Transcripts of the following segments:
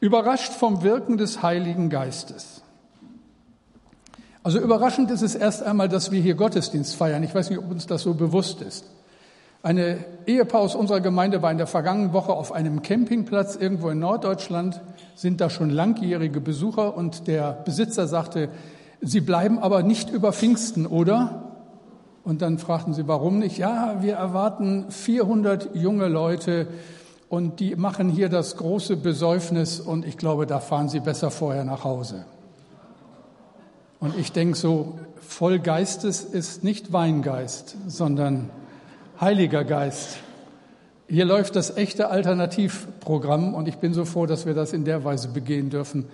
Überrascht vom Wirken des Heiligen Geistes. Also überraschend ist es erst einmal, dass wir hier Gottesdienst feiern. Ich weiß nicht, ob uns das so bewusst ist. Eine Ehepaar aus unserer Gemeinde war in der vergangenen Woche auf einem Campingplatz irgendwo in Norddeutschland, sind da schon langjährige Besucher und der Besitzer sagte, Sie bleiben aber nicht über Pfingsten, oder? Und dann fragten sie, warum nicht? Ja, wir erwarten 400 junge Leute und die machen hier das große Besäufnis und ich glaube, da fahren sie besser vorher nach Hause. Und ich denke so, voll Geistes ist nicht Weingeist, sondern Heiliger Geist. Hier läuft das echte Alternativprogramm und ich bin so froh, dass wir das in der Weise begehen dürfen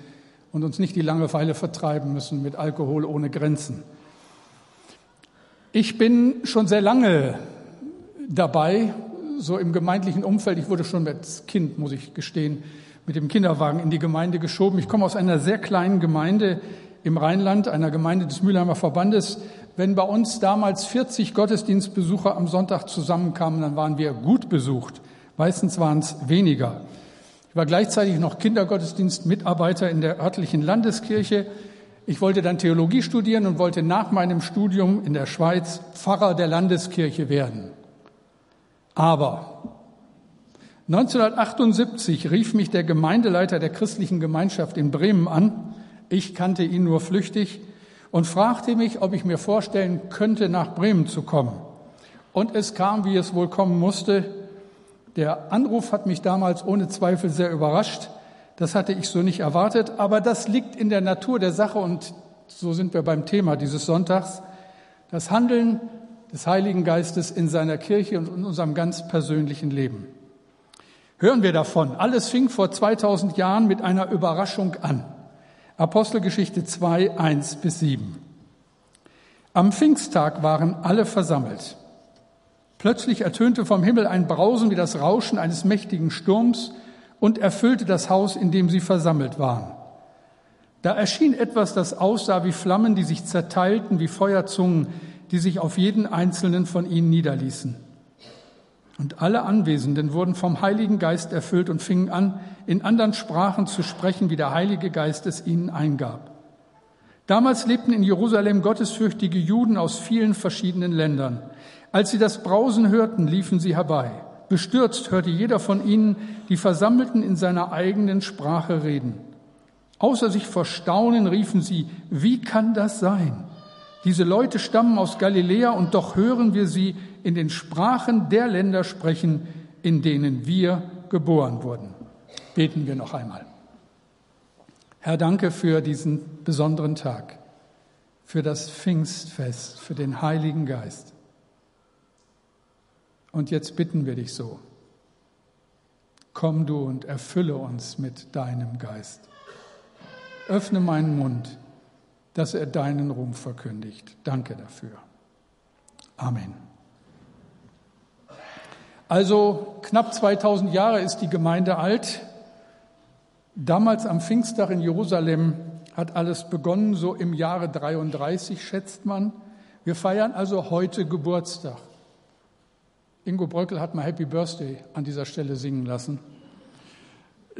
und uns nicht die Langeweile vertreiben müssen mit Alkohol ohne Grenzen. Ich bin schon sehr lange dabei, so im gemeindlichen Umfeld. Ich wurde schon als Kind, muss ich gestehen, mit dem Kinderwagen in die Gemeinde geschoben. Ich komme aus einer sehr kleinen Gemeinde im Rheinland, einer Gemeinde des Mülheimer Verbandes. Wenn bei uns damals 40 Gottesdienstbesucher am Sonntag zusammenkamen, dann waren wir gut besucht. Meistens waren es weniger. Ich war gleichzeitig noch Kindergottesdienstmitarbeiter in der örtlichen Landeskirche. Ich wollte dann Theologie studieren und wollte nach meinem Studium in der Schweiz Pfarrer der Landeskirche werden. Aber 1978 rief mich der Gemeindeleiter der christlichen Gemeinschaft in Bremen an. Ich kannte ihn nur flüchtig und fragte mich, ob ich mir vorstellen könnte, nach Bremen zu kommen. Und es kam, wie es wohl kommen musste. Der Anruf hat mich damals ohne Zweifel sehr überrascht. Das hatte ich so nicht erwartet, aber das liegt in der Natur der Sache und so sind wir beim Thema dieses Sonntags. Das Handeln des Heiligen Geistes in seiner Kirche und in unserem ganz persönlichen Leben. Hören wir davon. Alles fing vor 2000 Jahren mit einer Überraschung an. Apostelgeschichte 2, 1 bis 7. Am Pfingsttag waren alle versammelt. Plötzlich ertönte vom Himmel ein Brausen wie das Rauschen eines mächtigen Sturms und erfüllte das Haus, in dem sie versammelt waren. Da erschien etwas, das aussah wie Flammen, die sich zerteilten, wie Feuerzungen, die sich auf jeden einzelnen von ihnen niederließen. Und alle Anwesenden wurden vom Heiligen Geist erfüllt und fingen an, in anderen Sprachen zu sprechen, wie der Heilige Geist es ihnen eingab. Damals lebten in Jerusalem gottesfürchtige Juden aus vielen verschiedenen Ländern. Als sie das Brausen hörten, liefen sie herbei. Bestürzt hörte jeder von ihnen die Versammelten in seiner eigenen Sprache reden. Außer sich vor Staunen riefen sie, wie kann das sein? Diese Leute stammen aus Galiläa und doch hören wir sie in den Sprachen der Länder sprechen, in denen wir geboren wurden. Beten wir noch einmal. Herr, danke für diesen besonderen Tag, für das Pfingstfest, für den Heiligen Geist. Und jetzt bitten wir dich so. Komm du und erfülle uns mit deinem Geist. Öffne meinen Mund, dass er deinen Ruhm verkündigt. Danke dafür. Amen. Also knapp 2000 Jahre ist die Gemeinde alt. Damals am Pfingsttag in Jerusalem hat alles begonnen, so im Jahre 33 schätzt man. Wir feiern also heute Geburtstag. Ingo Bröckel hat mal Happy Birthday an dieser Stelle singen lassen.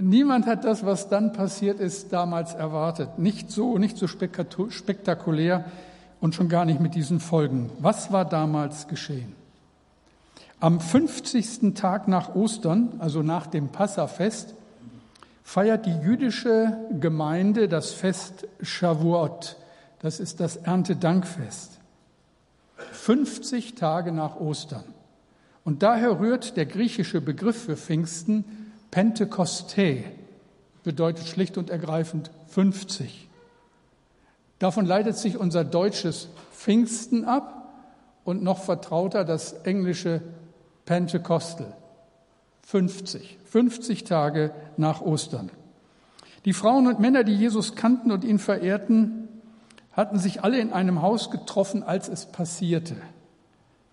Niemand hat das, was dann passiert ist, damals erwartet. Nicht so, nicht so spektakulär und schon gar nicht mit diesen Folgen. Was war damals geschehen? Am 50. Tag nach Ostern, also nach dem Passafest, feiert die jüdische Gemeinde das Fest Shavuot. Das ist das Erntedankfest. 50 Tage nach Ostern. Und daher rührt der griechische Begriff für Pfingsten Pentekoste, bedeutet schlicht und ergreifend 50. Davon leitet sich unser deutsches Pfingsten ab und noch vertrauter das englische Pentecostal. 50, 50 Tage nach Ostern. Die Frauen und Männer, die Jesus kannten und ihn verehrten, hatten sich alle in einem Haus getroffen, als es passierte.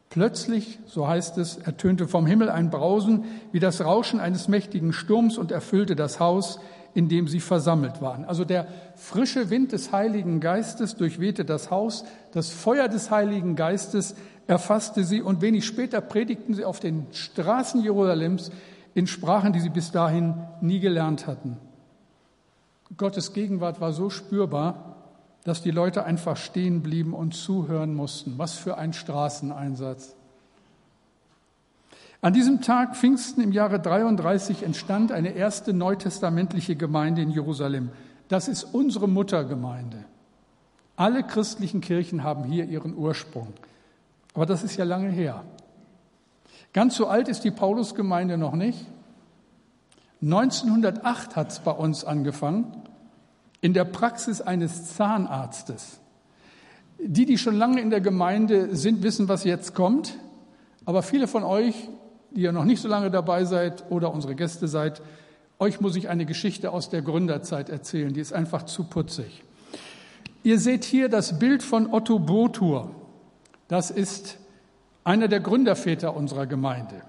Plötzlich, so heißt es, ertönte vom Himmel ein Brausen wie das Rauschen eines mächtigen Sturms und erfüllte das Haus, in dem sie versammelt waren. Also der frische Wind des Heiligen Geistes durchwehte das Haus, das Feuer des Heiligen Geistes erfasste sie und wenig später predigten sie auf den Straßen Jerusalems in Sprachen, die sie bis dahin nie gelernt hatten. Gottes Gegenwart war so spürbar, dass die Leute einfach stehen blieben und zuhören mussten. Was für ein Straßeneinsatz. An diesem Tag Pfingsten im Jahre 33 entstand eine erste neutestamentliche Gemeinde in Jerusalem. Das ist unsere Muttergemeinde. Alle christlichen Kirchen haben hier ihren Ursprung. Aber das ist ja lange her. Ganz so alt ist die Paulusgemeinde noch nicht. 1908 hat es bei uns angefangen, in der Praxis eines Zahnarztes. Die, die schon lange in der Gemeinde sind, wissen, was jetzt kommt. Aber viele von euch, die ja noch nicht so lange dabei seid oder unsere Gäste seid, euch muss ich eine Geschichte aus der Gründerzeit erzählen. Die ist einfach zu putzig. Ihr seht hier das Bild von Otto Botur. Das ist einer der Gründerväter unserer Gemeinde.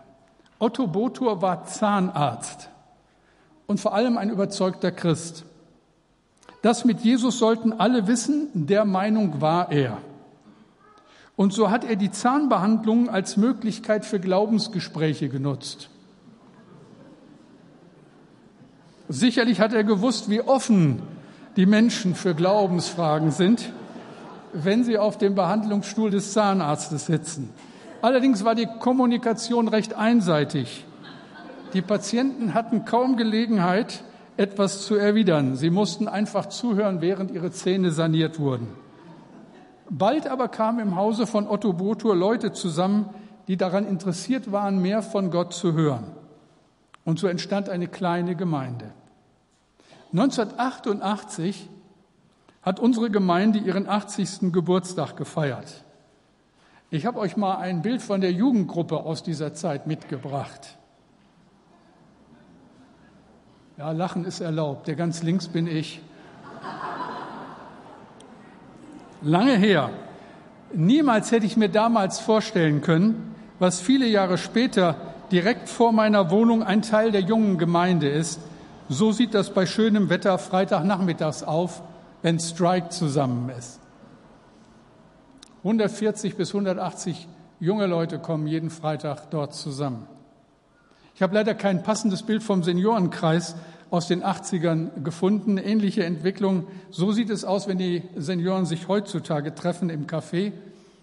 Otto Botur war Zahnarzt und vor allem ein überzeugter Christ. Das mit Jesus sollten alle wissen, der Meinung war er. Und so hat er die Zahnbehandlung als Möglichkeit für Glaubensgespräche genutzt. Sicherlich hat er gewusst, wie offen die Menschen für Glaubensfragen sind, wenn sie auf dem Behandlungsstuhl des Zahnarztes sitzen. Allerdings war die Kommunikation recht einseitig. Die Patienten hatten kaum Gelegenheit, etwas zu erwidern. Sie mussten einfach zuhören, während ihre Zähne saniert wurden. Bald aber kamen im Hause von Otto Botur Leute zusammen, die daran interessiert waren, mehr von Gott zu hören. Und so entstand eine kleine Gemeinde. 1988 hat unsere Gemeinde ihren 80. Geburtstag gefeiert. Ich habe euch mal ein Bild von der Jugendgruppe aus dieser Zeit mitgebracht. Ja, Lachen ist erlaubt. Der ganz links bin ich. Lange her. Niemals hätte ich mir damals vorstellen können, was viele Jahre später direkt vor meiner Wohnung ein Teil der jungen Gemeinde ist. So sieht das bei schönem Wetter Freitagnachmittags auf, wenn Strike zusammen ist. 140 bis 180 junge Leute kommen jeden Freitag dort zusammen. Ich habe leider kein passendes Bild vom Seniorenkreis aus den 80ern gefunden. Ähnliche Entwicklung. So sieht es aus, wenn die Senioren sich heutzutage treffen im Café.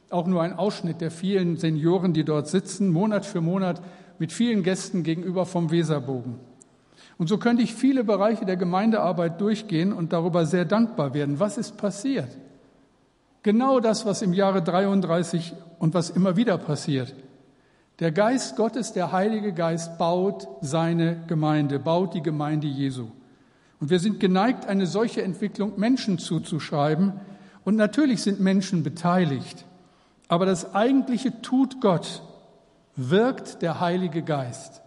Auch nur ein Ausschnitt der vielen Senioren, die dort sitzen, Monat für Monat mit vielen Gästen gegenüber vom Weserbogen. Und so könnte ich viele Bereiche der Gemeindearbeit durchgehen und darüber sehr dankbar werden. Was ist passiert? Genau das, was im Jahre 33 und was immer wieder passiert. Der Geist Gottes, der Heilige Geist, baut seine Gemeinde, baut die Gemeinde Jesu. Und wir sind geneigt, eine solche Entwicklung Menschen zuzuschreiben. Und natürlich sind Menschen beteiligt. Aber das eigentliche tut Gott, wirkt der Heilige Geist.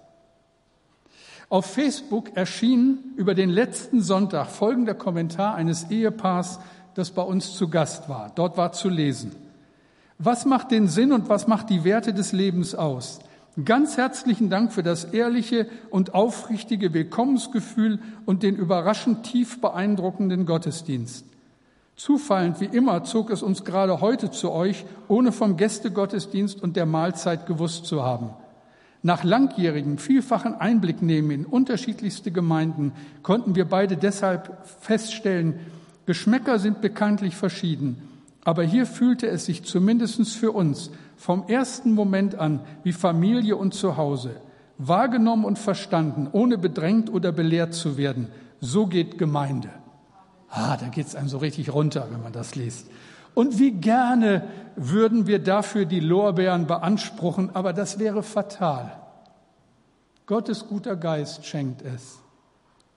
Auf Facebook erschien über den letzten Sonntag folgender Kommentar eines Ehepaars, das bei uns zu Gast war. Dort war zu lesen. Was macht den Sinn und was macht die Werte des Lebens aus? Ganz herzlichen Dank für das ehrliche und aufrichtige Willkommensgefühl und den überraschend tief beeindruckenden Gottesdienst. Zufallend wie immer zog es uns gerade heute zu euch, ohne vom Gästegottesdienst und der Mahlzeit gewusst zu haben. Nach langjährigem, vielfachen Einblick nehmen in unterschiedlichste Gemeinden konnten wir beide deshalb feststellen, Geschmäcker sind bekanntlich verschieden. Aber hier fühlte es sich zumindest für uns vom ersten Moment an wie Familie und Zuhause, wahrgenommen und verstanden, ohne bedrängt oder belehrt zu werden. So geht Gemeinde. Ah, da geht es einem so richtig runter, wenn man das liest. Und wie gerne würden wir dafür die Lorbeeren beanspruchen, aber das wäre fatal. Gottes guter Geist schenkt es,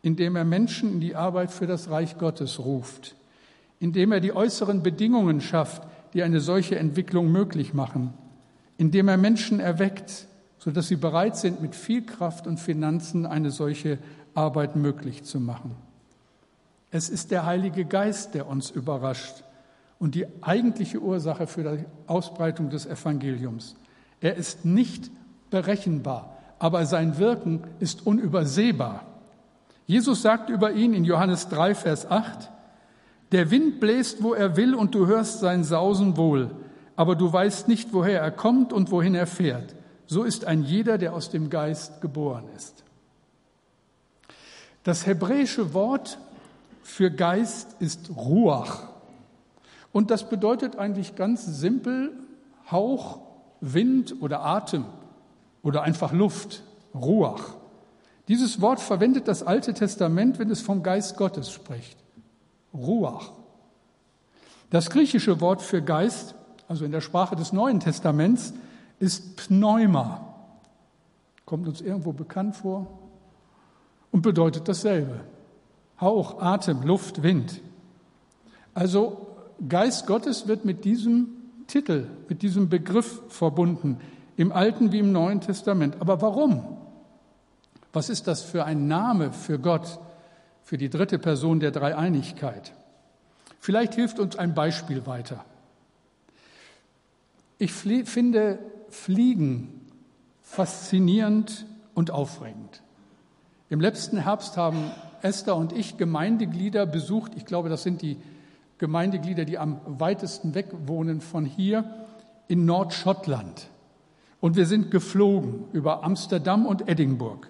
indem er Menschen in die Arbeit für das Reich Gottes ruft indem er die äußeren Bedingungen schafft, die eine solche Entwicklung möglich machen, indem er Menschen erweckt, sodass sie bereit sind, mit viel Kraft und Finanzen eine solche Arbeit möglich zu machen. Es ist der Heilige Geist, der uns überrascht und die eigentliche Ursache für die Ausbreitung des Evangeliums. Er ist nicht berechenbar, aber sein Wirken ist unübersehbar. Jesus sagt über ihn in Johannes 3, Vers 8, der Wind bläst, wo er will, und du hörst sein Sausen wohl, aber du weißt nicht, woher er kommt und wohin er fährt. So ist ein jeder, der aus dem Geist geboren ist. Das hebräische Wort für Geist ist Ruach. Und das bedeutet eigentlich ganz simpel Hauch, Wind oder Atem oder einfach Luft, Ruach. Dieses Wort verwendet das Alte Testament, wenn es vom Geist Gottes spricht. Ruach. Das griechische Wort für Geist, also in der Sprache des Neuen Testaments, ist Pneuma. Kommt uns irgendwo bekannt vor und bedeutet dasselbe. Hauch, Atem, Luft, Wind. Also Geist Gottes wird mit diesem Titel, mit diesem Begriff verbunden, im Alten wie im Neuen Testament. Aber warum? Was ist das für ein Name für Gott, für die dritte Person der Dreieinigkeit? Vielleicht hilft uns ein Beispiel weiter. Ich finde Fliegen faszinierend und aufregend. Im letzten Herbst haben Esther und ich Gemeindeglieder besucht. Ich glaube, das sind die Gemeindeglieder, die am weitesten weg wohnen von hier in Nordschottland. Und wir sind geflogen über Amsterdam und Edinburgh.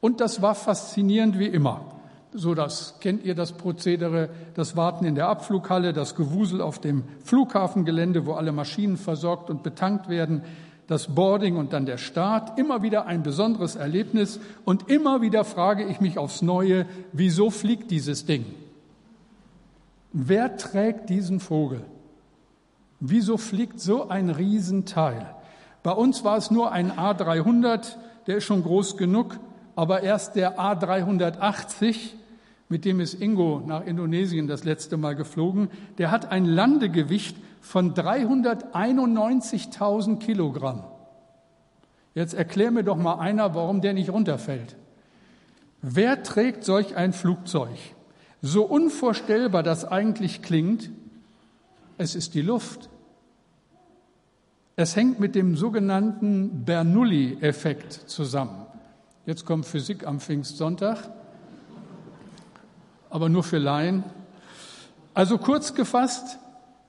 Und das war faszinierend wie immer. So, das kennt ihr das Prozedere, das Warten in der Abflughalle, das Gewusel auf dem Flughafengelände, wo alle Maschinen versorgt und betankt werden, das Boarding und dann der Start. Immer wieder ein besonderes Erlebnis und immer wieder frage ich mich aufs Neue, wieso fliegt dieses Ding? Wer trägt diesen Vogel? Wieso fliegt so ein Riesenteil? Bei uns war es nur ein A300, der ist schon groß genug, aber erst der A380, mit dem ist Ingo nach Indonesien das letzte Mal geflogen, der hat ein Landegewicht von 391.000 Kilogramm. Jetzt erklär mir doch mal einer, warum der nicht runterfällt. Wer trägt solch ein Flugzeug? So unvorstellbar das eigentlich klingt, es ist die Luft. Es hängt mit dem sogenannten Bernoulli-Effekt zusammen. Jetzt kommt Physik am Pfingstsonntag, aber nur für Laien. Also kurz gefasst,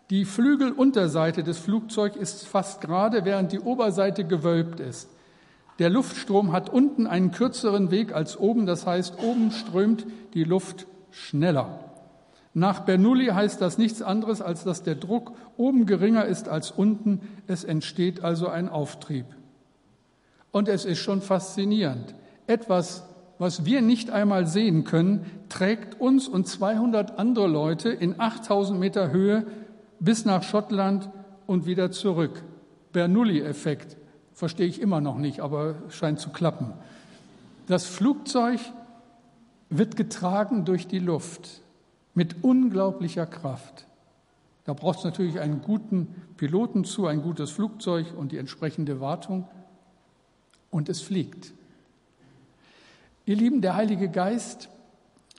die Flügelunterseite des Flugzeugs ist fast gerade, während die Oberseite gewölbt ist. Der Luftstrom hat unten einen kürzeren Weg als oben, das heißt, oben strömt die Luft schneller. Nach Bernoulli heißt das nichts anderes, als dass der Druck oben geringer ist als unten. Es entsteht also ein Auftrieb. Und es ist schon faszinierend. Etwas, was wir nicht einmal sehen können, trägt uns und 200 andere Leute in 8000 Meter Höhe bis nach Schottland und wieder zurück. Bernoulli-Effekt verstehe ich immer noch nicht, aber scheint zu klappen. Das Flugzeug wird getragen durch die Luft mit unglaublicher Kraft. Da braucht es natürlich einen guten Piloten zu, ein gutes Flugzeug und die entsprechende Wartung. Und es fliegt. Ihr Lieben, der Heilige Geist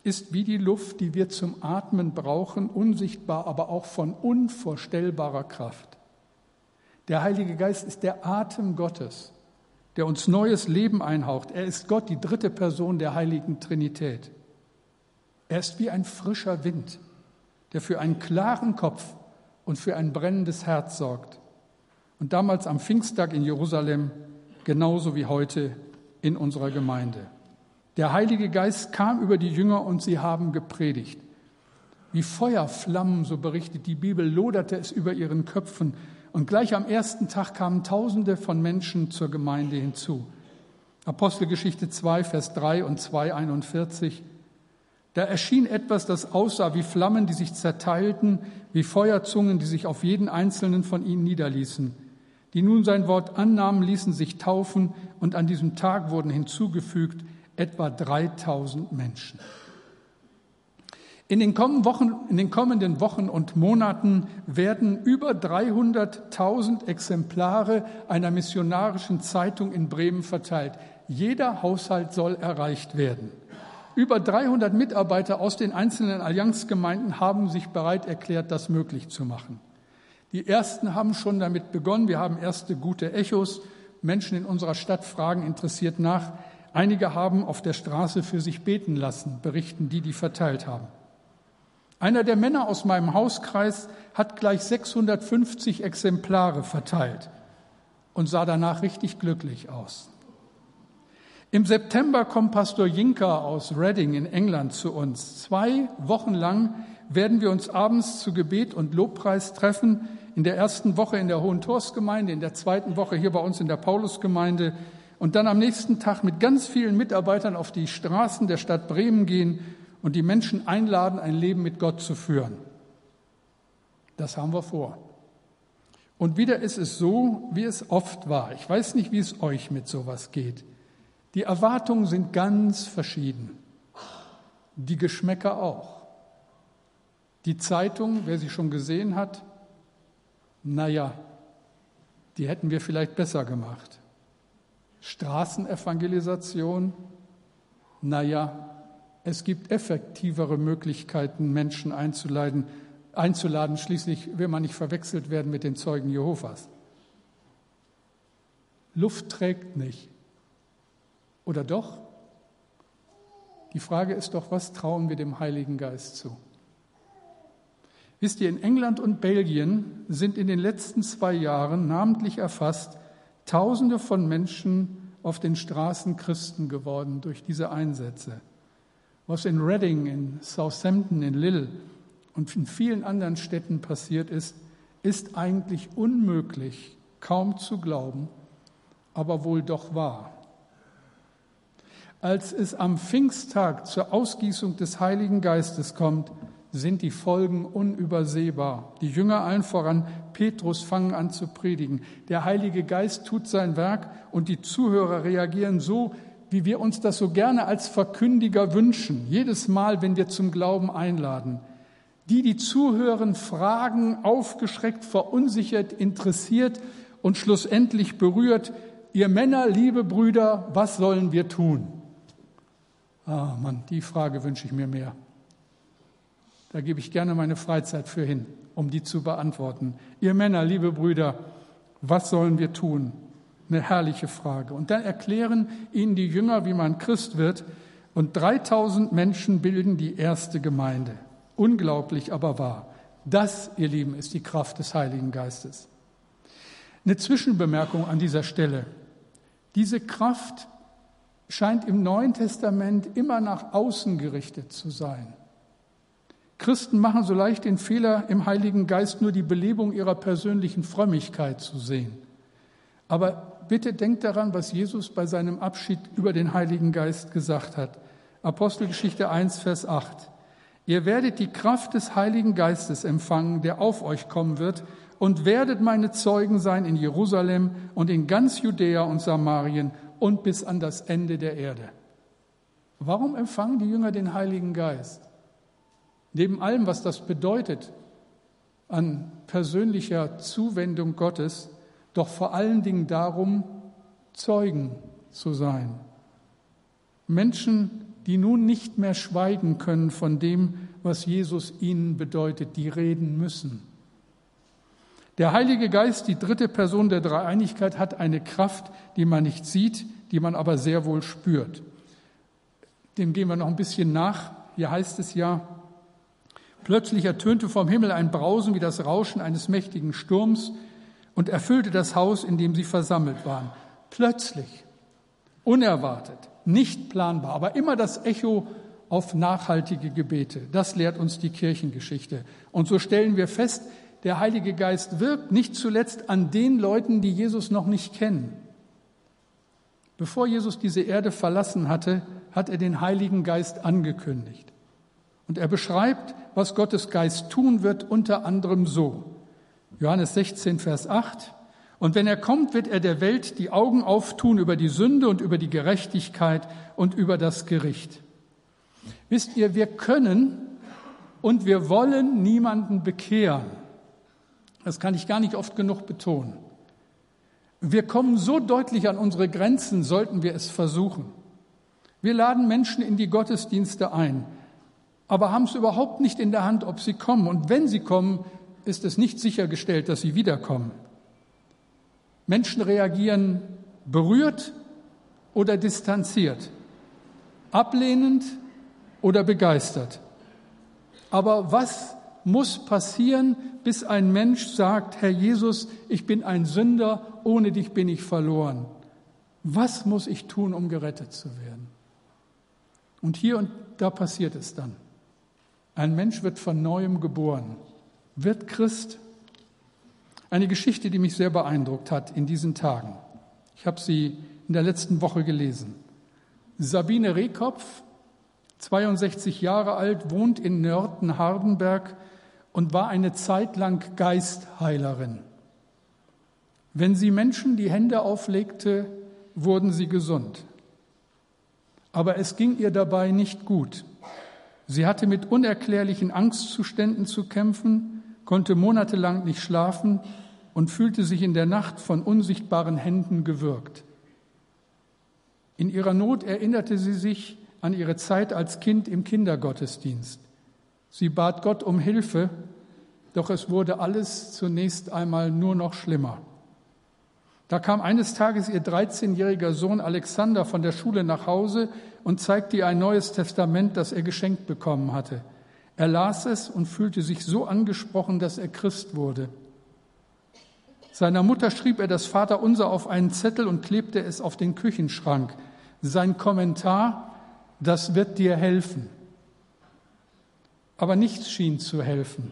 ist wie die Luft, die wir zum Atmen brauchen, unsichtbar, aber auch von unvorstellbarer Kraft. Der Heilige Geist ist der Atem Gottes der uns neues Leben einhaucht. Er ist Gott, die dritte Person der heiligen Trinität. Er ist wie ein frischer Wind, der für einen klaren Kopf und für ein brennendes Herz sorgt. Und damals am Pfingsttag in Jerusalem genauso wie heute in unserer Gemeinde. Der Heilige Geist kam über die Jünger und sie haben gepredigt. Wie Feuerflammen, so berichtet die Bibel, loderte es über ihren Köpfen und gleich am ersten Tag kamen Tausende von Menschen zur Gemeinde hinzu. Apostelgeschichte 2, Vers 3 und 2, 41. Da erschien etwas, das aussah wie Flammen, die sich zerteilten, wie Feuerzungen, die sich auf jeden einzelnen von ihnen niederließen. Die nun sein Wort annahmen, ließen sich taufen und an diesem Tag wurden hinzugefügt etwa 3000 Menschen. In den, Wochen, in den kommenden Wochen und Monaten werden über 300.000 Exemplare einer missionarischen Zeitung in Bremen verteilt. Jeder Haushalt soll erreicht werden. Über 300 Mitarbeiter aus den einzelnen Allianzgemeinden haben sich bereit erklärt, das möglich zu machen. Die ersten haben schon damit begonnen. Wir haben erste gute Echos. Menschen in unserer Stadt fragen interessiert nach. Einige haben auf der Straße für sich beten lassen, berichten die, die verteilt haben. Einer der Männer aus meinem Hauskreis hat gleich 650 Exemplare verteilt und sah danach richtig glücklich aus. Im September kommt Pastor Jinka aus Reading in England zu uns. Zwei Wochen lang werden wir uns abends zu Gebet und Lobpreis treffen. In der ersten Woche in der Hohen Torsgemeinde, in der zweiten Woche hier bei uns in der Paulusgemeinde und dann am nächsten Tag mit ganz vielen Mitarbeitern auf die Straßen der Stadt Bremen gehen und die Menschen einladen, ein Leben mit Gott zu führen. Das haben wir vor. Und wieder ist es so, wie es oft war. Ich weiß nicht, wie es euch mit sowas geht. Die Erwartungen sind ganz verschieden. Die Geschmäcker auch. Die Zeitung, wer sie schon gesehen hat, naja, die hätten wir vielleicht besser gemacht. Straßenevangelisation, naja, es gibt effektivere Möglichkeiten, Menschen einzuladen, einzuladen. Schließlich will man nicht verwechselt werden mit den Zeugen Jehovas. Luft trägt nicht. Oder doch? Die Frage ist doch, was trauen wir dem Heiligen Geist zu? Wisst ihr, in England und Belgien sind in den letzten zwei Jahren namentlich erfasst Tausende von Menschen auf den Straßen Christen geworden durch diese Einsätze. Was in Reading, in Southampton, in Lille und in vielen anderen Städten passiert ist, ist eigentlich unmöglich, kaum zu glauben, aber wohl doch wahr. Als es am Pfingsttag zur Ausgießung des Heiligen Geistes kommt, sind die Folgen unübersehbar. Die Jünger allen voran, Petrus, fangen an zu predigen. Der Heilige Geist tut sein Werk und die Zuhörer reagieren so, wie wir uns das so gerne als Verkündiger wünschen, jedes Mal, wenn wir zum Glauben einladen. Die, die zuhören, fragen, aufgeschreckt, verunsichert, interessiert und schlussendlich berührt, ihr Männer, liebe Brüder, was sollen wir tun? Ah, Mann, die Frage wünsche ich mir mehr. Da gebe ich gerne meine Freizeit für hin, um die zu beantworten. Ihr Männer, liebe Brüder, was sollen wir tun? Eine herrliche Frage. Und dann erklären ihnen die Jünger, wie man Christ wird. Und 3000 Menschen bilden die erste Gemeinde. Unglaublich, aber wahr. Das, ihr Lieben, ist die Kraft des Heiligen Geistes. Eine Zwischenbemerkung an dieser Stelle. Diese Kraft scheint im Neuen Testament immer nach außen gerichtet zu sein. Christen machen so leicht den Fehler, im Heiligen Geist nur die Belebung ihrer persönlichen Frömmigkeit zu sehen. Aber bitte denkt daran, was Jesus bei seinem Abschied über den Heiligen Geist gesagt hat. Apostelgeschichte 1, Vers 8. Ihr werdet die Kraft des Heiligen Geistes empfangen, der auf euch kommen wird, und werdet meine Zeugen sein in Jerusalem und in ganz Judäa und Samarien und bis an das Ende der Erde. Warum empfangen die Jünger den Heiligen Geist? Neben allem, was das bedeutet an persönlicher Zuwendung Gottes, doch vor allen Dingen darum, Zeugen zu sein. Menschen, die nun nicht mehr schweigen können von dem, was Jesus ihnen bedeutet, die reden müssen. Der Heilige Geist, die dritte Person der Dreieinigkeit, hat eine Kraft, die man nicht sieht, die man aber sehr wohl spürt. Dem gehen wir noch ein bisschen nach. Hier heißt es ja, plötzlich ertönte vom Himmel ein Brausen wie das Rauschen eines mächtigen Sturms und erfüllte das Haus, in dem sie versammelt waren. Plötzlich, unerwartet, nicht planbar, aber immer das Echo auf nachhaltige Gebete. Das lehrt uns die Kirchengeschichte. Und so stellen wir fest, der Heilige Geist wirkt nicht zuletzt an den Leuten, die Jesus noch nicht kennen. Bevor Jesus diese Erde verlassen hatte, hat er den Heiligen Geist angekündigt. Und er beschreibt, was Gottes Geist tun wird, unter anderem so. Johannes 16, Vers 8. Und wenn er kommt, wird er der Welt die Augen auftun über die Sünde und über die Gerechtigkeit und über das Gericht. Wisst ihr, wir können und wir wollen niemanden bekehren. Das kann ich gar nicht oft genug betonen. Wir kommen so deutlich an unsere Grenzen, sollten wir es versuchen. Wir laden Menschen in die Gottesdienste ein, aber haben es überhaupt nicht in der Hand, ob sie kommen. Und wenn sie kommen, ist es nicht sichergestellt, dass sie wiederkommen. Menschen reagieren berührt oder distanziert, ablehnend oder begeistert. Aber was muss passieren, bis ein Mensch sagt, Herr Jesus, ich bin ein Sünder, ohne dich bin ich verloren. Was muss ich tun, um gerettet zu werden? Und hier und da passiert es dann. Ein Mensch wird von neuem geboren, wird Christ. Eine Geschichte, die mich sehr beeindruckt hat in diesen Tagen. Ich habe sie in der letzten Woche gelesen. Sabine Rehkopf, 62 Jahre alt, wohnt in Nörten-Hardenberg und war eine Zeit lang Geistheilerin. Wenn sie Menschen die Hände auflegte, wurden sie gesund. Aber es ging ihr dabei nicht gut. Sie hatte mit unerklärlichen Angstzuständen zu kämpfen, konnte monatelang nicht schlafen und fühlte sich in der Nacht von unsichtbaren Händen gewürgt. In ihrer Not erinnerte sie sich an ihre Zeit als Kind im Kindergottesdienst. Sie bat Gott um Hilfe, doch es wurde alles zunächst einmal nur noch schlimmer. Da kam eines Tages ihr 13-jähriger Sohn Alexander von der Schule nach Hause und zeigte ihr ein neues Testament, das er geschenkt bekommen hatte. Er las es und fühlte sich so angesprochen, dass er Christ wurde. Seiner Mutter schrieb er das Vaterunser auf einen Zettel und klebte es auf den Küchenschrank. Sein Kommentar, das wird dir helfen. Aber nichts schien zu helfen,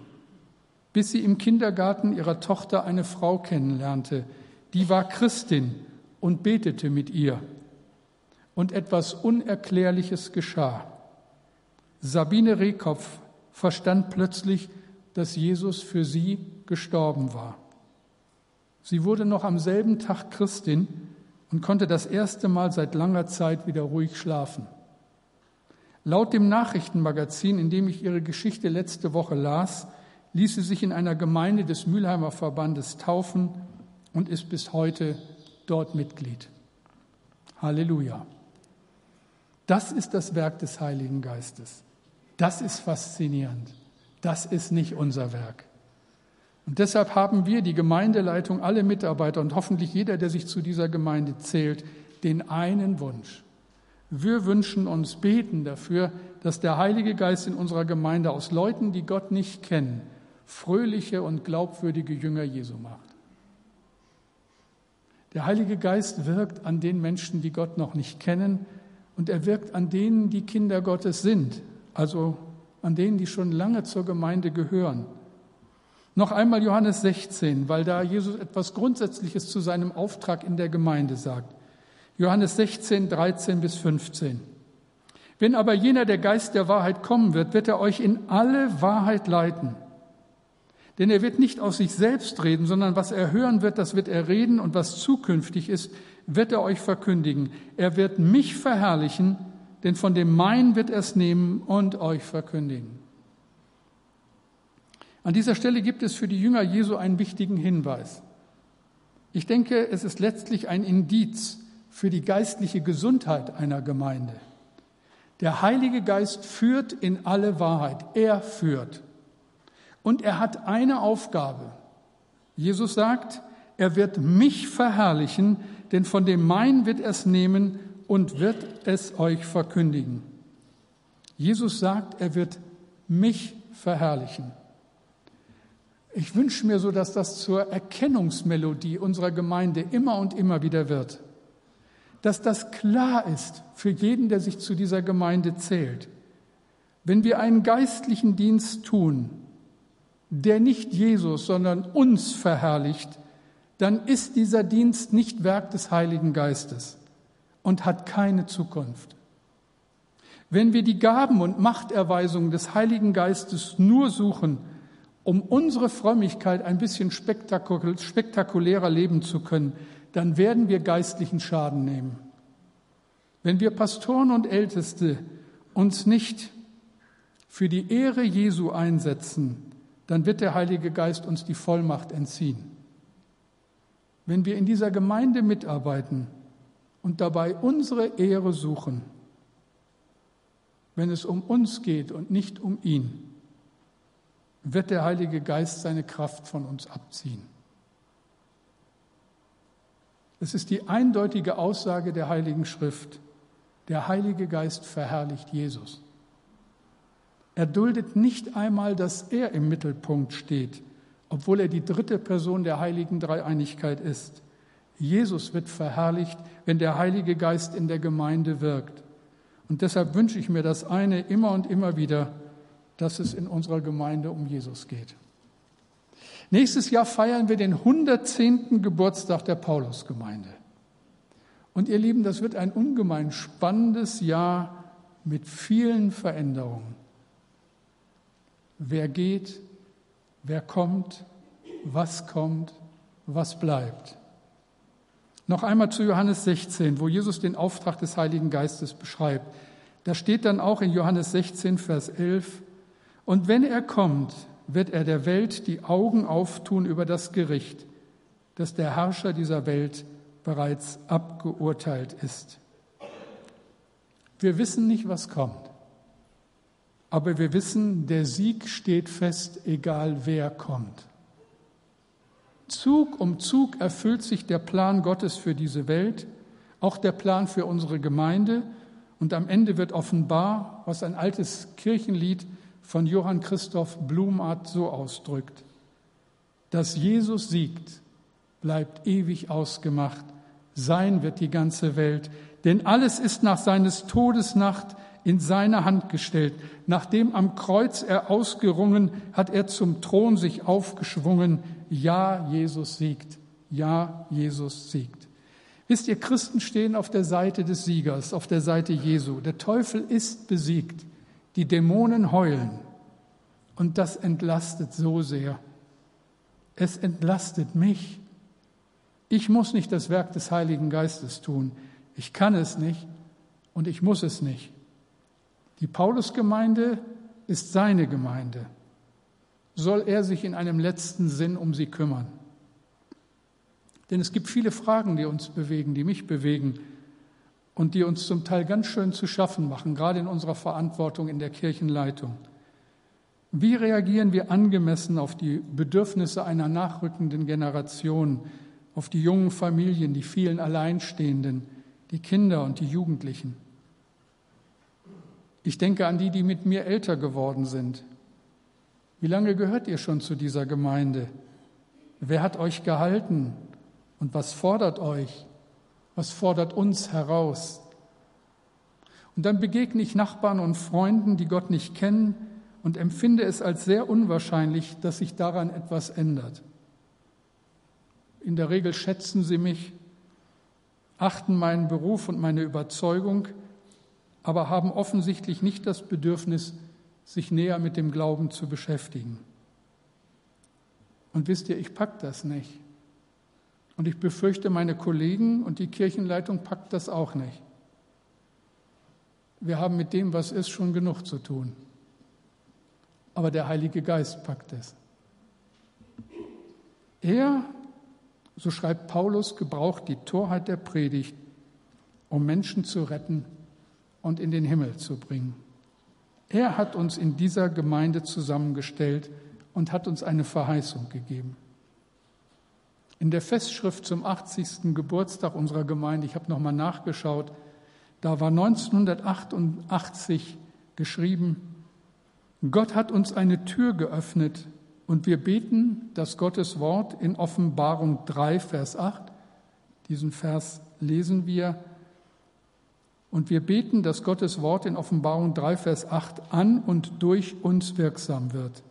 bis sie im Kindergarten ihrer Tochter eine Frau kennenlernte, die war Christin und betete mit ihr. Und etwas Unerklärliches geschah. Sabine Rehkopf verstand plötzlich, dass Jesus für sie gestorben war. Sie wurde noch am selben Tag Christin und konnte das erste Mal seit langer Zeit wieder ruhig schlafen. Laut dem Nachrichtenmagazin, in dem ich ihre Geschichte letzte Woche las, ließ sie sich in einer Gemeinde des Mülheimer Verbandes taufen und ist bis heute dort Mitglied. Halleluja. Das ist das Werk des Heiligen Geistes. Das ist faszinierend. Das ist nicht unser Werk. Und deshalb haben wir, die Gemeindeleitung, alle Mitarbeiter und hoffentlich jeder, der sich zu dieser Gemeinde zählt, den einen Wunsch. Wir wünschen uns, beten dafür, dass der Heilige Geist in unserer Gemeinde aus Leuten, die Gott nicht kennen, fröhliche und glaubwürdige Jünger Jesu macht. Der Heilige Geist wirkt an den Menschen, die Gott noch nicht kennen, und er wirkt an denen, die Kinder Gottes sind, also an denen, die schon lange zur Gemeinde gehören. Noch einmal Johannes 16, weil da Jesus etwas Grundsätzliches zu seinem Auftrag in der Gemeinde sagt. Johannes 16, 13 bis 15. Wenn aber jener der Geist der Wahrheit kommen wird, wird er euch in alle Wahrheit leiten. Denn er wird nicht aus sich selbst reden, sondern was er hören wird, das wird er reden und was zukünftig ist, wird er euch verkündigen. Er wird mich verherrlichen, denn von dem Mein wird er es nehmen und euch verkündigen. An dieser Stelle gibt es für die Jünger Jesu einen wichtigen Hinweis. Ich denke, es ist letztlich ein Indiz für die geistliche Gesundheit einer Gemeinde. Der Heilige Geist führt in alle Wahrheit. Er führt. Und er hat eine Aufgabe. Jesus sagt, er wird mich verherrlichen, denn von dem mein wird er es nehmen und wird es euch verkündigen. Jesus sagt, er wird mich verherrlichen. Ich wünsche mir so, dass das zur Erkennungsmelodie unserer Gemeinde immer und immer wieder wird. Dass das klar ist für jeden, der sich zu dieser Gemeinde zählt. Wenn wir einen geistlichen Dienst tun, der nicht Jesus, sondern uns verherrlicht, dann ist dieser Dienst nicht Werk des Heiligen Geistes und hat keine Zukunft. Wenn wir die Gaben und Machterweisungen des Heiligen Geistes nur suchen, um unsere Frömmigkeit ein bisschen spektakulärer leben zu können, dann werden wir geistlichen Schaden nehmen. Wenn wir Pastoren und Älteste uns nicht für die Ehre Jesu einsetzen, dann wird der Heilige Geist uns die Vollmacht entziehen. Wenn wir in dieser Gemeinde mitarbeiten und dabei unsere Ehre suchen, wenn es um uns geht und nicht um ihn, wird der Heilige Geist seine Kraft von uns abziehen. Es ist die eindeutige Aussage der Heiligen Schrift. Der Heilige Geist verherrlicht Jesus. Er duldet nicht einmal, dass er im Mittelpunkt steht, obwohl er die dritte Person der heiligen Dreieinigkeit ist. Jesus wird verherrlicht, wenn der Heilige Geist in der Gemeinde wirkt. Und deshalb wünsche ich mir das eine immer und immer wieder, dass es in unserer Gemeinde um Jesus geht. Nächstes Jahr feiern wir den 110. Geburtstag der Paulusgemeinde. Und ihr Lieben, das wird ein ungemein spannendes Jahr mit vielen Veränderungen. Wer geht, wer kommt, was kommt, was bleibt. Noch einmal zu Johannes 16, wo Jesus den Auftrag des Heiligen Geistes beschreibt. Da steht dann auch in Johannes 16, Vers 11, und wenn er kommt, wird er der Welt die Augen auftun über das Gericht, das der Herrscher dieser Welt bereits abgeurteilt ist. Wir wissen nicht, was kommt, aber wir wissen, der Sieg steht fest, egal wer kommt. Zug um Zug erfüllt sich der Plan Gottes für diese Welt, auch der Plan für unsere Gemeinde, und am Ende wird offenbar, was ein altes Kirchenlied von Johann Christoph Blumart so ausdrückt. Dass Jesus siegt, bleibt ewig ausgemacht. Sein wird die ganze Welt. Denn alles ist nach seines Todes Nacht in seine Hand gestellt. Nachdem am Kreuz er ausgerungen, hat er zum Thron sich aufgeschwungen. Ja, Jesus siegt. Ja, Jesus siegt. Wisst ihr, Christen stehen auf der Seite des Siegers, auf der Seite Jesu. Der Teufel ist besiegt. Die Dämonen heulen. Und das entlastet so sehr. Es entlastet mich. Ich muss nicht das Werk des Heiligen Geistes tun. Ich kann es nicht und ich muss es nicht. Die Paulusgemeinde ist seine Gemeinde. Soll er sich in einem letzten Sinn um sie kümmern? Denn es gibt viele Fragen, die uns bewegen, die mich bewegen und die uns zum Teil ganz schön zu schaffen machen, gerade in unserer Verantwortung in der Kirchenleitung. Wie reagieren wir angemessen auf die Bedürfnisse einer nachrückenden Generation, auf die jungen Familien, die vielen Alleinstehenden, die Kinder und die Jugendlichen? Ich denke an die, die mit mir älter geworden sind. Wie lange gehört ihr schon zu dieser Gemeinde? Wer hat euch gehalten? Und was fordert euch? Was fordert uns heraus? Und dann begegne ich Nachbarn und Freunden, die Gott nicht kennen, und empfinde es als sehr unwahrscheinlich, dass sich daran etwas ändert. In der Regel schätzen sie mich, achten meinen Beruf und meine Überzeugung, aber haben offensichtlich nicht das Bedürfnis, sich näher mit dem Glauben zu beschäftigen. Und wisst ihr, ich pack das nicht. Und ich befürchte, meine Kollegen und die Kirchenleitung packt das auch nicht. Wir haben mit dem, was ist, schon genug zu tun. Aber der Heilige Geist packt es. Er, so schreibt Paulus, gebraucht die Torheit der Predigt, um Menschen zu retten und in den Himmel zu bringen. Er hat uns in dieser Gemeinde zusammengestellt und hat uns eine Verheißung gegeben. In der Festschrift zum 80. Geburtstag unserer Gemeinde, ich habe nochmal nachgeschaut, da war 1988 geschrieben, Gott hat uns eine Tür geöffnet und wir beten, dass Gottes Wort in Offenbarung 3, Vers 8, diesen Vers lesen wir, und wir beten, dass Gottes Wort in Offenbarung 3, Vers 8 an und durch uns wirksam wird.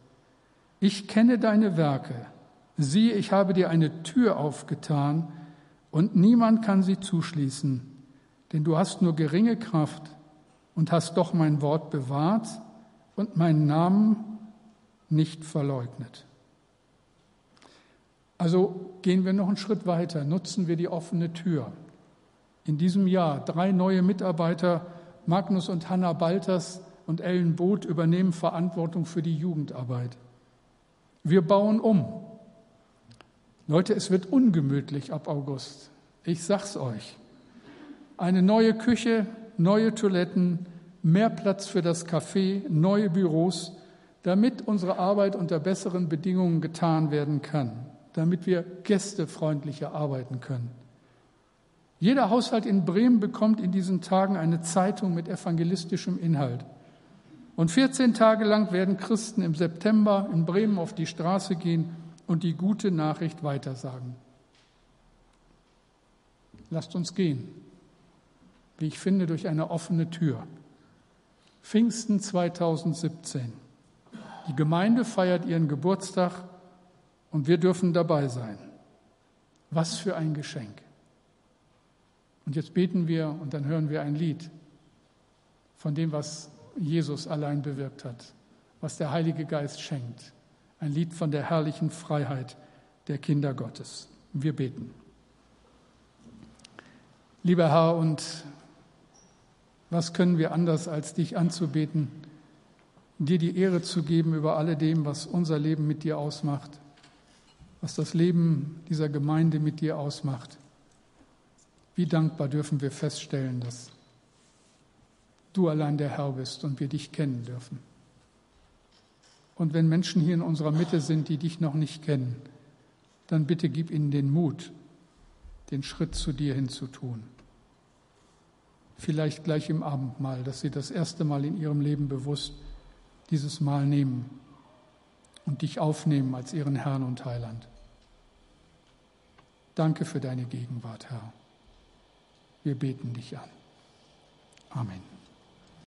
Ich kenne deine Werke Siehe, ich habe dir eine Tür aufgetan und niemand kann sie zuschließen, denn du hast nur geringe Kraft und hast doch mein Wort bewahrt und meinen Namen nicht verleugnet. Also gehen wir noch einen Schritt weiter, nutzen wir die offene Tür. In diesem Jahr drei neue Mitarbeiter, Magnus und Hanna Balters und Ellen Both, übernehmen Verantwortung für die Jugendarbeit. Wir bauen um. Leute, es wird ungemütlich ab August. Ich sag's euch. Eine neue Küche, neue Toiletten, mehr Platz für das Café, neue Büros, damit unsere Arbeit unter besseren Bedingungen getan werden kann, damit wir gästefreundlicher arbeiten können. Jeder Haushalt in Bremen bekommt in diesen Tagen eine Zeitung mit evangelistischem Inhalt. Und 14 Tage lang werden Christen im September in Bremen auf die Straße gehen und die gute Nachricht weitersagen. Lasst uns gehen, wie ich finde, durch eine offene Tür. Pfingsten 2017. Die Gemeinde feiert ihren Geburtstag und wir dürfen dabei sein. Was für ein Geschenk. Und jetzt beten wir und dann hören wir ein Lied von dem, was Jesus allein bewirkt hat, was der Heilige Geist schenkt. Ein Lied von der herrlichen Freiheit der Kinder Gottes. Wir beten. Lieber Herr, und was können wir anders, als dich anzubeten, dir die Ehre zu geben über alledem, was unser Leben mit dir ausmacht, was das Leben dieser Gemeinde mit dir ausmacht. Wie dankbar dürfen wir feststellen, dass du allein der Herr bist und wir dich kennen dürfen. Und wenn Menschen hier in unserer Mitte sind, die dich noch nicht kennen, dann bitte gib ihnen den Mut, den Schritt zu dir hinzutun. Vielleicht gleich im Abendmahl, dass sie das erste Mal in ihrem Leben bewusst dieses Mal nehmen und dich aufnehmen als ihren Herrn und Heiland. Danke für deine Gegenwart, Herr. Wir beten dich an. Amen.